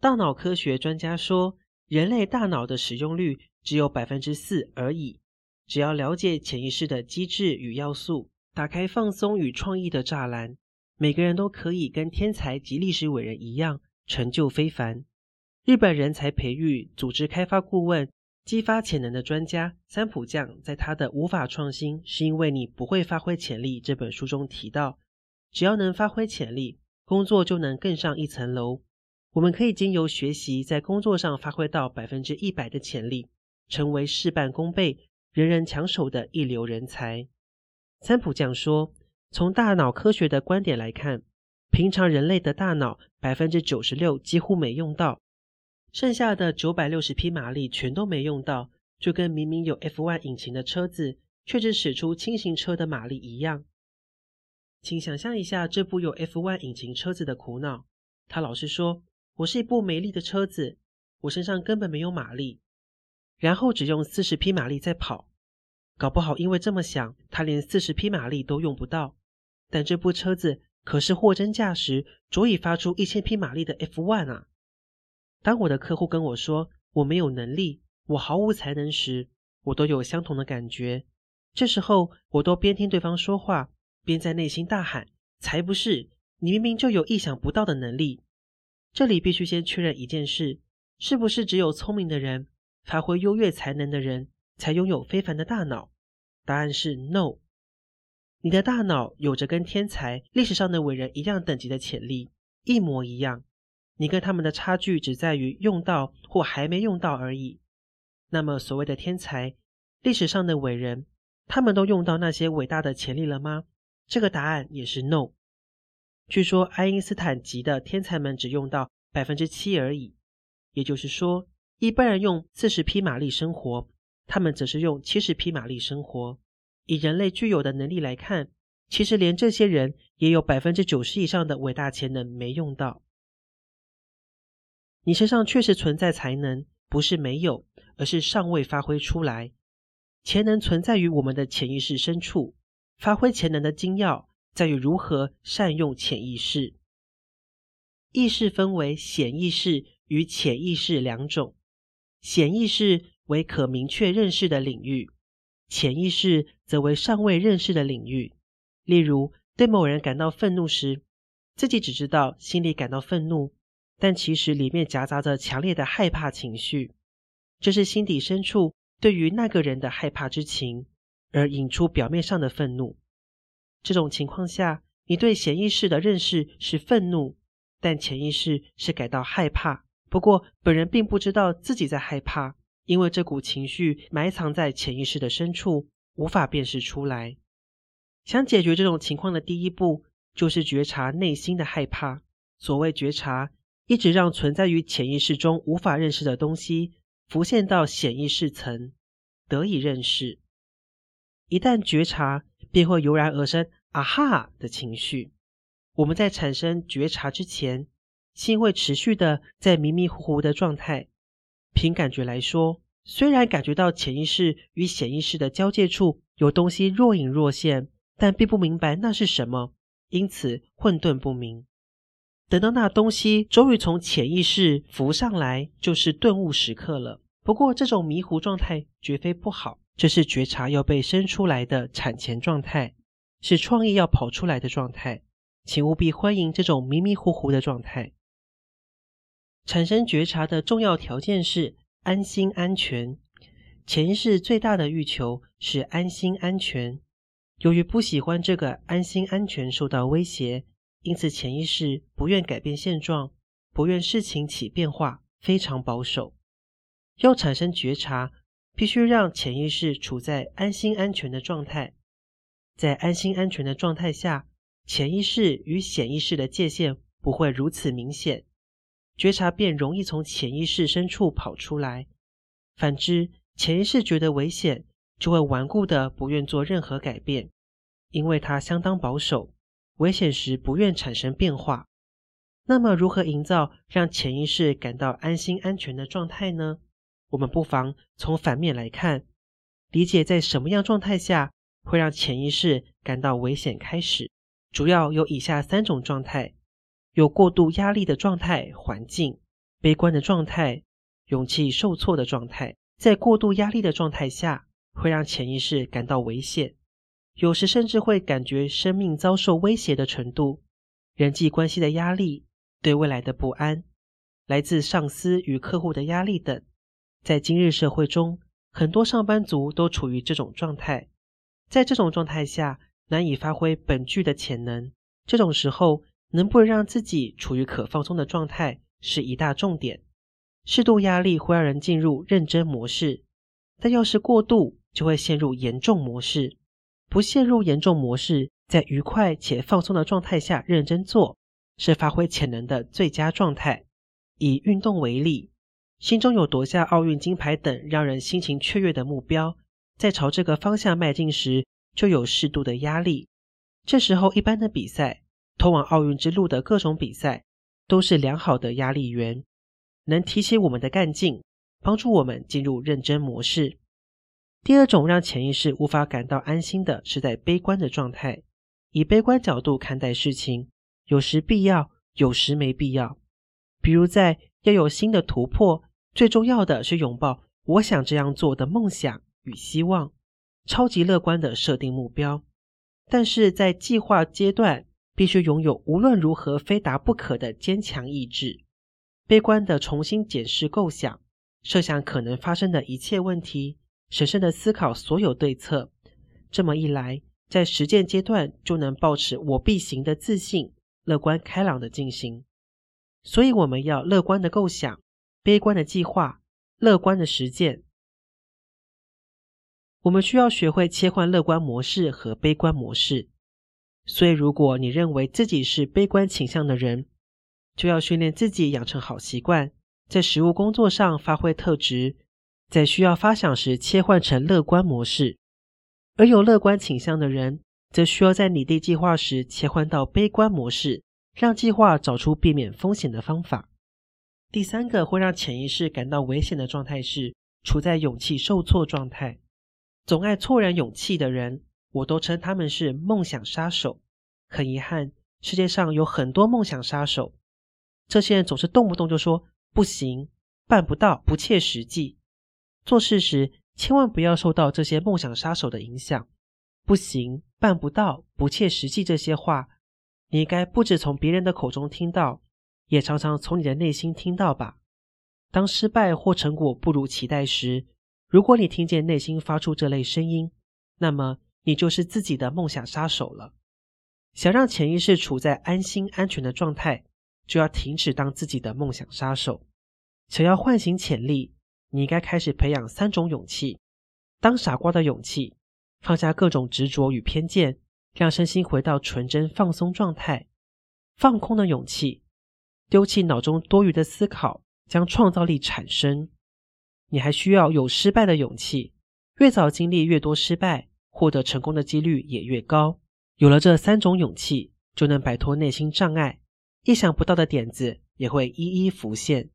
大脑科学专家说，人类大脑的使用率只有百分之四而已。只要了解潜意识的机制与要素，打开放松与创意的栅栏，每个人都可以跟天才及历史伟人一样，成就非凡。日本人才培育组织开发顾问、激发潜能的专家三浦将在他的《无法创新是因为你不会发挥潜力》这本书中提到，只要能发挥潜力，工作就能更上一层楼。我们可以经由学习，在工作上发挥到百分之一百的潜力，成为事半功倍、人人抢手的一流人才。三浦将说：“从大脑科学的观点来看，平常人类的大脑百分之九十六几乎没用到，剩下的九百六十匹马力全都没用到，就跟明明有 F1 引擎的车子，却只使出轻型车的马力一样。请想象一下这部有 F1 引擎车子的苦恼，他老是说。”我是一部没力的车子，我身上根本没有马力，然后只用四十匹马力在跑，搞不好因为这么想，他连四十匹马力都用不到。但这部车子可是货真价实，足以发出一千匹马力的 F1 啊！当我的客户跟我说我没有能力，我毫无才能时，我都有相同的感觉。这时候，我都边听对方说话，边在内心大喊：“才不是！你明明就有意想不到的能力。”这里必须先确认一件事：是不是只有聪明的人、发挥优越才能的人才拥有非凡的大脑？答案是 No。你的大脑有着跟天才、历史上的伟人一样等级的潜力，一模一样。你跟他们的差距只在于用到或还没用到而已。那么，所谓的天才、历史上的伟人，他们都用到那些伟大的潜力了吗？这个答案也是 No。据说爱因斯坦级的天才们只用到百分之七而已，也就是说，一般人用四十匹马力生活，他们则是用七十匹马力生活。以人类具有的能力来看，其实连这些人也有百分之九十以上的伟大潜能没用到。你身上确实存在才能，不是没有，而是尚未发挥出来。潜能存在于我们的潜意识深处，发挥潜能的精要。在于如何善用潜意识。意识分为显意识与潜意识两种。显意识为可明确认识的领域，潜意识则为尚未认识的领域。例如，对某人感到愤怒时，自己只知道心里感到愤怒，但其实里面夹杂着强烈的害怕情绪。这是心底深处对于那个人的害怕之情，而引出表面上的愤怒。这种情况下，你对潜意识的认识是愤怒，但潜意识是感到害怕。不过，本人并不知道自己在害怕，因为这股情绪埋藏在潜意识的深处，无法辨识出来。想解决这种情况的第一步，就是觉察内心的害怕。所谓觉察，一直让存在于潜意识中无法认识的东西浮现到显意识层，得以认识。一旦觉察，便会油然而生“啊哈”的情绪。我们在产生觉察之前，心会持续的在迷迷糊糊的状态。凭感觉来说，虽然感觉到潜意识与显意识的交界处有东西若隐若现，但并不明白那是什么，因此混沌不明。等到那东西终于从潜意识浮上来，就是顿悟时刻了。不过，这种迷糊状态绝非不好。这是觉察要被生出来的产前状态，是创意要跑出来的状态，请务必欢迎这种迷迷糊糊的状态。产生觉察的重要条件是安心安全。潜意识最大的欲求是安心安全，由于不喜欢这个安心安全受到威胁，因此潜意识不愿改变现状，不愿事情起变化，非常保守。要产生觉察。必须让潜意识处在安心安全的状态，在安心安全的状态下，潜意识与显意识的界限不会如此明显，觉察便容易从潜意识深处跑出来。反之，潜意识觉得危险，就会顽固的不愿做任何改变，因为它相当保守，危险时不愿产生变化。那么，如何营造让潜意识感到安心安全的状态呢？我们不妨从反面来看，理解在什么样状态下会让潜意识感到危险开始。主要有以下三种状态：有过度压力的状态环境、悲观的状态、勇气受挫的状态。在过度压力的状态下，会让潜意识感到危险，有时甚至会感觉生命遭受威胁的程度，人际关系的压力。对未来的不安，来自上司与客户的压力等，在今日社会中，很多上班族都处于这种状态。在这种状态下，难以发挥本具的潜能。这种时候，能不能让自己处于可放松的状态，是一大重点。适度压力会让人进入认真模式，但要是过度，就会陷入严重模式。不陷入严重模式，在愉快且放松的状态下认真做。是发挥潜能的最佳状态。以运动为例，心中有夺下奥运金牌等让人心情雀跃的目标，在朝这个方向迈进时，就有适度的压力。这时候，一般的比赛，通往奥运之路的各种比赛，都是良好的压力源，能提起我们的干劲，帮助我们进入认真模式。第二种让潜意识无法感到安心的是在悲观的状态，以悲观角度看待事情。有时必要，有时没必要。比如在要有新的突破，最重要的是拥抱我想这样做的梦想与希望，超级乐观的设定目标。但是在计划阶段，必须拥有无论如何非达不可的坚强意志。悲观的重新检视构想，设想可能发生的一切问题，审慎的思考所有对策。这么一来，在实践阶段就能保持我必行的自信。乐观开朗的进行，所以我们要乐观的构想，悲观的计划，乐观的实践。我们需要学会切换乐观模式和悲观模式。所以，如果你认为自己是悲观倾向的人，就要训练自己养成好习惯，在实务工作上发挥特质，在需要发想时切换成乐观模式。而有乐观倾向的人，则需要在拟定计划时切换到悲观模式，让计划找出避免风险的方法。第三个会让潜意识感到危险的状态是处在勇气受挫状态。总爱挫然勇气的人，我都称他们是梦想杀手。很遗憾，世界上有很多梦想杀手。这些人总是动不动就说不行、办不到、不切实际。做事时千万不要受到这些梦想杀手的影响。不行，办不到，不切实际，这些话，你应该不止从别人的口中听到，也常常从你的内心听到吧。当失败或成果不如期待时，如果你听见内心发出这类声音，那么你就是自己的梦想杀手了。想让潜意识处在安心安全的状态，就要停止当自己的梦想杀手。想要唤醒潜力，你应该开始培养三种勇气：当傻瓜的勇气。放下各种执着与偏见，让身心回到纯真放松状态；放空的勇气，丢弃脑中多余的思考，将创造力产生。你还需要有失败的勇气，越早经历越多失败，获得成功的几率也越高。有了这三种勇气，就能摆脱内心障碍，意想不到的点子也会一一浮现。